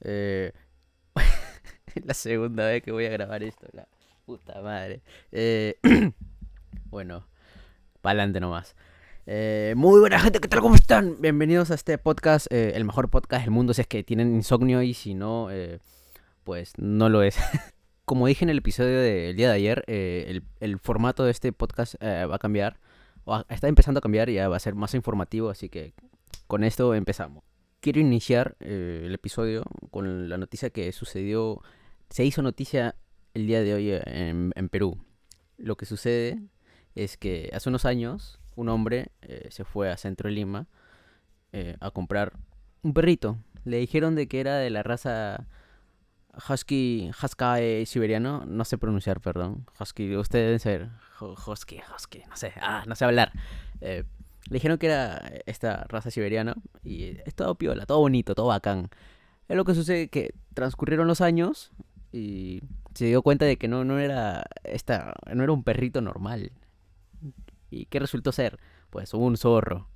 Eh, la segunda vez que voy a grabar esto, la puta madre. Eh, bueno, adelante nomás. Eh, muy buena gente, ¿qué tal? ¿Cómo están? Bienvenidos a este podcast, eh, el mejor podcast del mundo si es que tienen insomnio y si no, eh, pues no lo es. Como dije en el episodio del día de ayer, el, formato de este podcast va a cambiar, está empezando a cambiar y ya va a ser más informativo, así que con esto empezamos. Quiero iniciar eh, el episodio con la noticia que sucedió, se hizo noticia el día de hoy eh, en, Perú. Lo que sucede es que hace unos años un hombre eh, se fue a Centro de Lima a comprar un perrito. Le dijeron de que era de la raza Husky, Husky siberiano, no sé pronunciar, perdón. Husky, ustedes deben saber. Hu- Husky, Husky, no sé, ah, no sé hablar. Eh, le dijeron que era esta raza siberiana y es todo piola, todo bonito, todo bacán. Es lo que sucede que transcurrieron los años y se dio cuenta de que no, no era esta, no era un perrito normal. ¿Y qué resultó ser? Pues un zorro.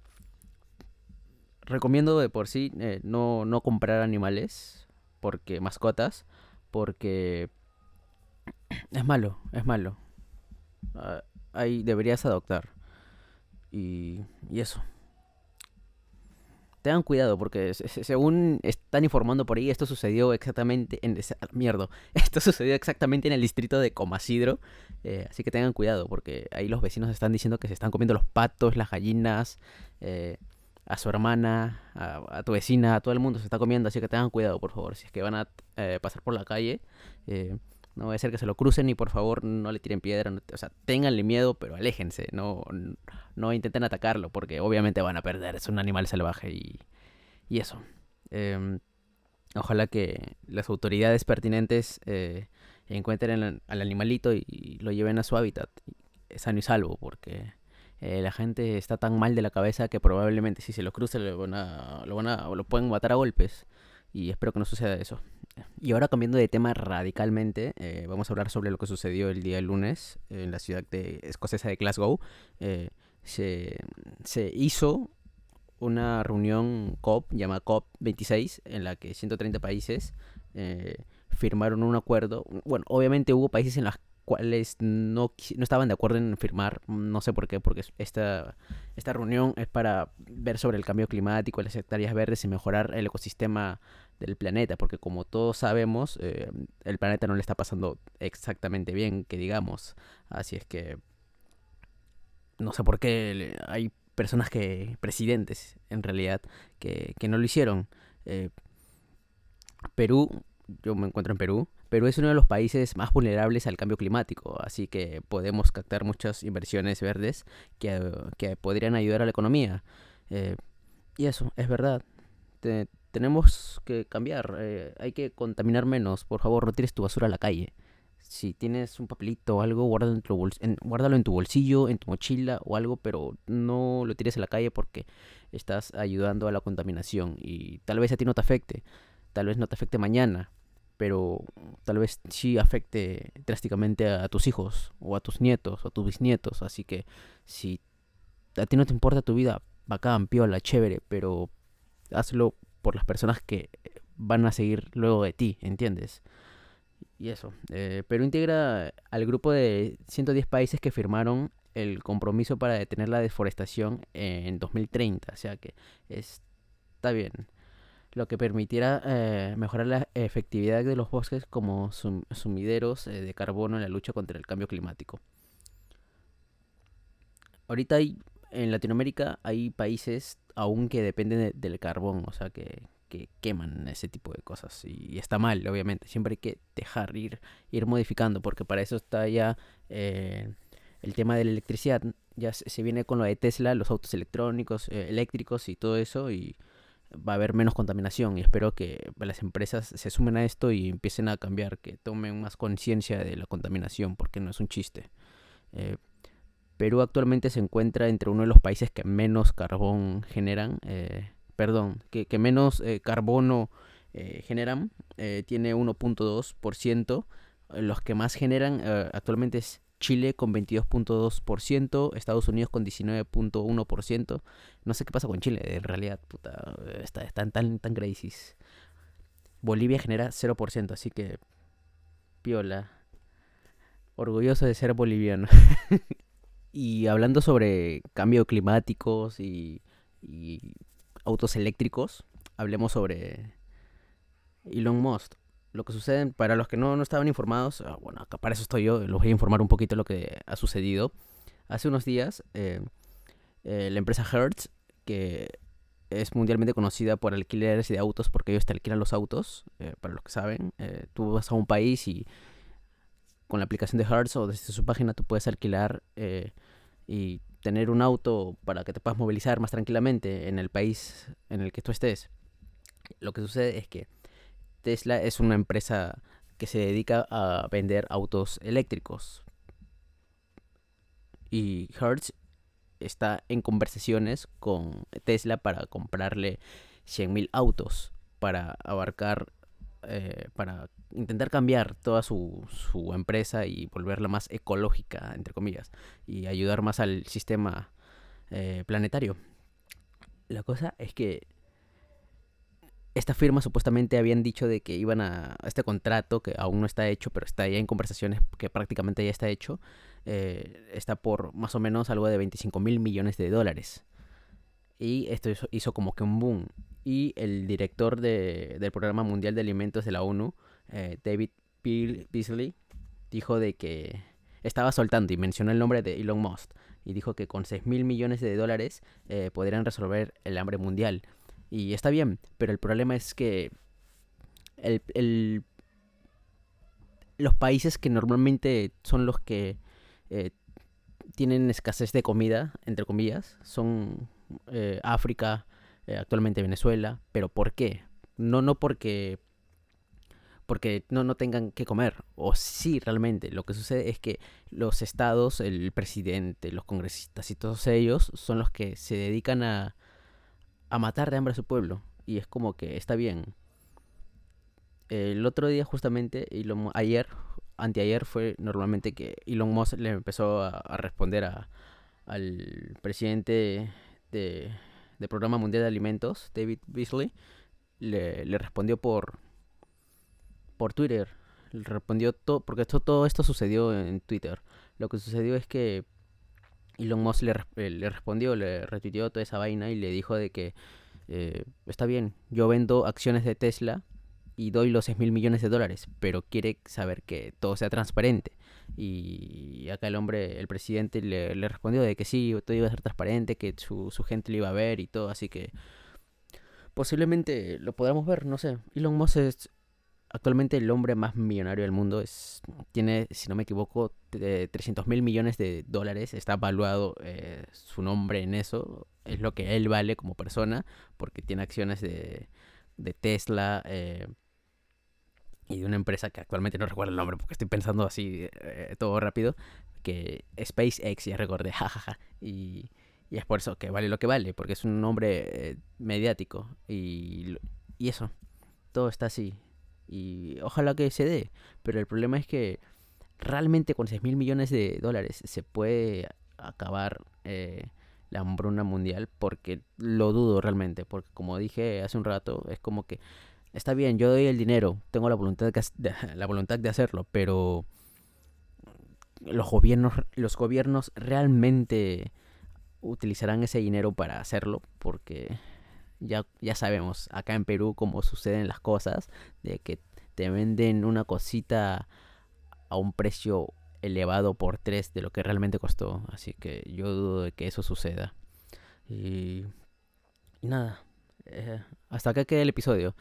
Recomiendo de por sí eh, no, no comprar animales, porque mascotas, porque es malo, es malo. Ah, ahí deberías adoptar. Y, y eso. Tengan cuidado porque se- se- según están informando por ahí, esto sucedió exactamente en... Mierda. Esto sucedió exactamente en el distrito de Comasidro. eh, así que tengan cuidado porque ahí los vecinos están diciendo que se están comiendo los patos, las gallinas, eh, a su hermana, a, a tu vecina, a todo el mundo se está comiendo. Así que tengan cuidado, por favor. Si es que van a eh, pasar por la calle, no va a ser que se lo crucen y por favor no le tiren piedra. o sea, ténganle miedo, pero aléjense. No, no intenten atacarlo porque obviamente van a perder. Es un animal salvaje y, y eso. Em, ojalá que las autoridades pertinentes eh, encuentren al, al animalito y, lo lleven a su hábitat sano y salvo porque eh, la gente está tan mal de la cabeza que probablemente si se lo cruza lo van a, lo van a, lo pueden matar a golpes y espero que no suceda eso. Y ahora cambiando de tema radicalmente, eh, vamos a hablar sobre lo que sucedió el día lunes en la ciudad de escocesa de Glasgow. Eh, se, se hizo una reunión COP, llamada COP26, en la que 130 países eh, firmaron un acuerdo. Bueno, obviamente hubo países en los cuales no, no estaban de acuerdo en firmar, no sé por qué, porque esta, esta reunión es para ver sobre el cambio climático, las hectáreas verdes y mejorar el ecosistema del planeta, porque como todos sabemos, eh, el planeta no le está pasando exactamente bien, que digamos. Así es que no sé por qué hay personas que, presidentes en realidad, que, que no lo hicieron. Eh, Perú, yo me encuentro en Perú, Perú es uno de los países más vulnerables al cambio climático, así que podemos captar muchas inversiones verdes que, que podrían ayudar a la economía. Eh, y eso, es verdad. Te- tenemos que cambiar, eh, hay que contaminar menos. Por favor, no tires tu basura a la calle. Si tienes un papelito o algo, guárdalo en, tu bols- en- guárdalo en tu bolsillo, en tu mochila o algo, pero no lo tires a la calle porque estás ayudando a la contaminación y tal vez a ti no te afecte, tal vez no te afecte mañana, pero tal vez sí afecte drásticamente a tus hijos o a tus nietos o a tus bisnietos. Así que si a ti no te importa tu vida, bacán, piola, chévere, pero hazlo por las personas que van a seguir luego de ti, ¿entiendes? Y eso. eh, Perú integra al grupo de 110 países que firmaron el compromiso para detener la deforestación en 2030. O sea que está bien. Lo que permitirá eh, mejorar la efectividad de los bosques como sum- sumideros eh, de carbono en la lucha contra el cambio climático. Ahorita hay, en Latinoamérica hay países aún que dependen de- del carbón, o sea que, que queman ese tipo de cosas. Y, está mal, obviamente. Siempre hay que dejar ir, ir modificando, porque para eso está ya eh, el tema de la electricidad. Ya se, se viene con lo de Tesla, los autos electrónicos, eh, eléctricos y todo eso, y va a haber menos contaminación. Y espero que las empresas se sumen a esto y empiecen a cambiar, que tomen más conciencia de la contaminación, porque no es un chiste. Eh, Perú actualmente se encuentra entre uno de los países que menos carbón generan, eh, perdón, que, menos eh, carbono eh, generan, tiene 1.2%, eh, los que más generan actualmente es Chile con 22.2%, Estados Unidos con 19.1%, no sé qué pasa con Chile, en realidad, puta, está, están tan, tan crisis. Bolivia genera 0%, así que piola. Orgulloso de ser boliviano. y hablando sobre cambio climáticos y, autos eléctricos, hablemos sobre Elon Musk. Lo que sucede, para los que no, no estaban informados, ah, bueno, acá para eso estoy yo, los voy a informar un poquito lo que ha sucedido. Hace unos días, eh, eh, la empresa Hertz, que es mundialmente conocida por alquileres de autos porque ellos te alquilan los autos, eh, para los que saben. Tú vas a un país y con la aplicación de Hertz o desde su página tú puedes alquilar eh, y tener un auto para que te puedas movilizar más tranquilamente en el país en el que tú estés. Lo que sucede es que Tesla es una empresa que se dedica a vender autos eléctricos. Y Hertz está en conversaciones con Tesla para comprarle 100.000 autos para abarcar, eh, para intentar cambiar toda su, su, empresa y volverla más ecológica, entre comillas, y ayudar más al sistema eh, planetario. La cosa es que esta firma supuestamente habían dicho de que iban a, este contrato que aún no está hecho, pero está ya en conversaciones que prácticamente ya está hecho, eh, está por más o menos algo de 25 mil millones de dólares. Y esto hizo, como que un boom. Y el director de, del Programa Mundial de Alimentos de la ONU, eh, David Beasley, dijo de que estaba soltando y mencionó el nombre de Elon Musk. Y dijo que con 6 mil millones de dólares eh, podrían resolver el hambre mundial. Y está bien, pero el problema es que el, los países que normalmente son los que eh, tienen escasez de comida, entre comillas, son África, eh, actualmente Venezuela, pero ¿por qué? No, no porque porque no, no tengan que comer, o sí realmente, lo que sucede es que los estados, el presidente, los congresistas y todos ellos son los que se dedican a, a matar de hambre a su pueblo, y es como que está bien. El otro día justamente, y lo, ayer anteayer fue normalmente que Elon Musk le empezó a, a responder a, al presidente de, del Programa Mundial de Alimentos, David Beasley, le, le respondió por, por Twitter. Le respondió todo, porque esto, todo esto sucedió en Twitter. Lo que sucedió es que Elon Musk le, le respondió, le retuiteó toda esa vaina y le dijo de que eh, está bien, yo vendo acciones de Tesla y doy los 6 mil millones de dólares, pero quiere saber que todo sea transparente. Y acá el hombre, el presidente, le, le respondió de que sí, todo iba a ser transparente, que su, su, gente lo iba a ver y todo, así que posiblemente lo podamos ver, no sé. Elon Musk es actualmente el hombre más millonario del mundo, es tiene, si no me equivoco, 300 mil millones de dólares, está evaluado eh, su nombre en eso, es lo que él vale como persona, porque tiene acciones de, de Tesla, eh, y de una empresa que actualmente no recuerdo el nombre porque estoy pensando así eh, todo rápido, que SpaceX, ya recordé, jajaja, y, y, es por eso que vale lo que vale, porque es un nombre eh, mediático y, y eso, todo está así. Y ojalá que se dé, pero el problema es que realmente con 6 mil millones de dólares se puede acabar eh, la hambruna mundial, porque lo dudo realmente, porque como dije hace un rato, es como que está bien, yo doy el dinero, tengo la voluntad de, la voluntad de hacerlo, pero los gobiernos, los gobiernos realmente utilizarán ese dinero para hacerlo, porque ya, ya sabemos acá en Perú cómo suceden las cosas, de que te venden una cosita a un precio elevado por tres de lo que realmente costó, así que yo dudo de que eso suceda. Y, nada, eh, hasta acá queda el episodio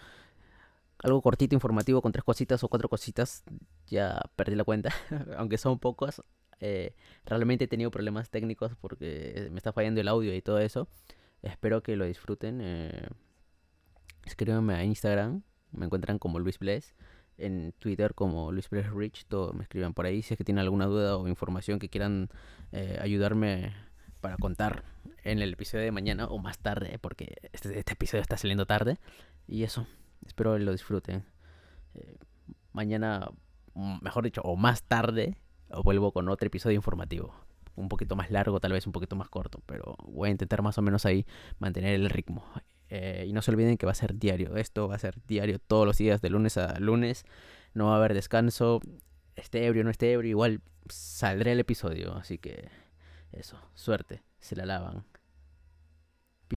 algo cortito, informativo, con tres cositas o cuatro cositas. Ya perdí la cuenta, aunque son pocos. Eh, realmente he tenido problemas técnicos porque me está fallando el audio y todo eso. Espero que lo disfruten. Eh, escríbanme a Instagram, me encuentran como Luis Bless. En Twitter como Luis Bless Rich, todo me escriban por ahí si es que tienen alguna duda o información que quieran eh, ayudarme para contar en el episodio de mañana o más tarde, porque este, este episodio está saliendo tarde. Y eso. Espero lo disfruten. Eh, mañana, mm, mejor dicho, o más tarde, vuelvo con otro episodio informativo. Un poquito más largo, tal vez un poquito más corto, pero voy a intentar más o menos ahí mantener el ritmo. Eh, y no se olviden que va a ser diario. Esto va a ser diario todos los días, de lunes a lunes. No va a haber descanso. Esté ebrio, no esté ebrio, igual saldrá el episodio. Así que eso, suerte, se la lavan.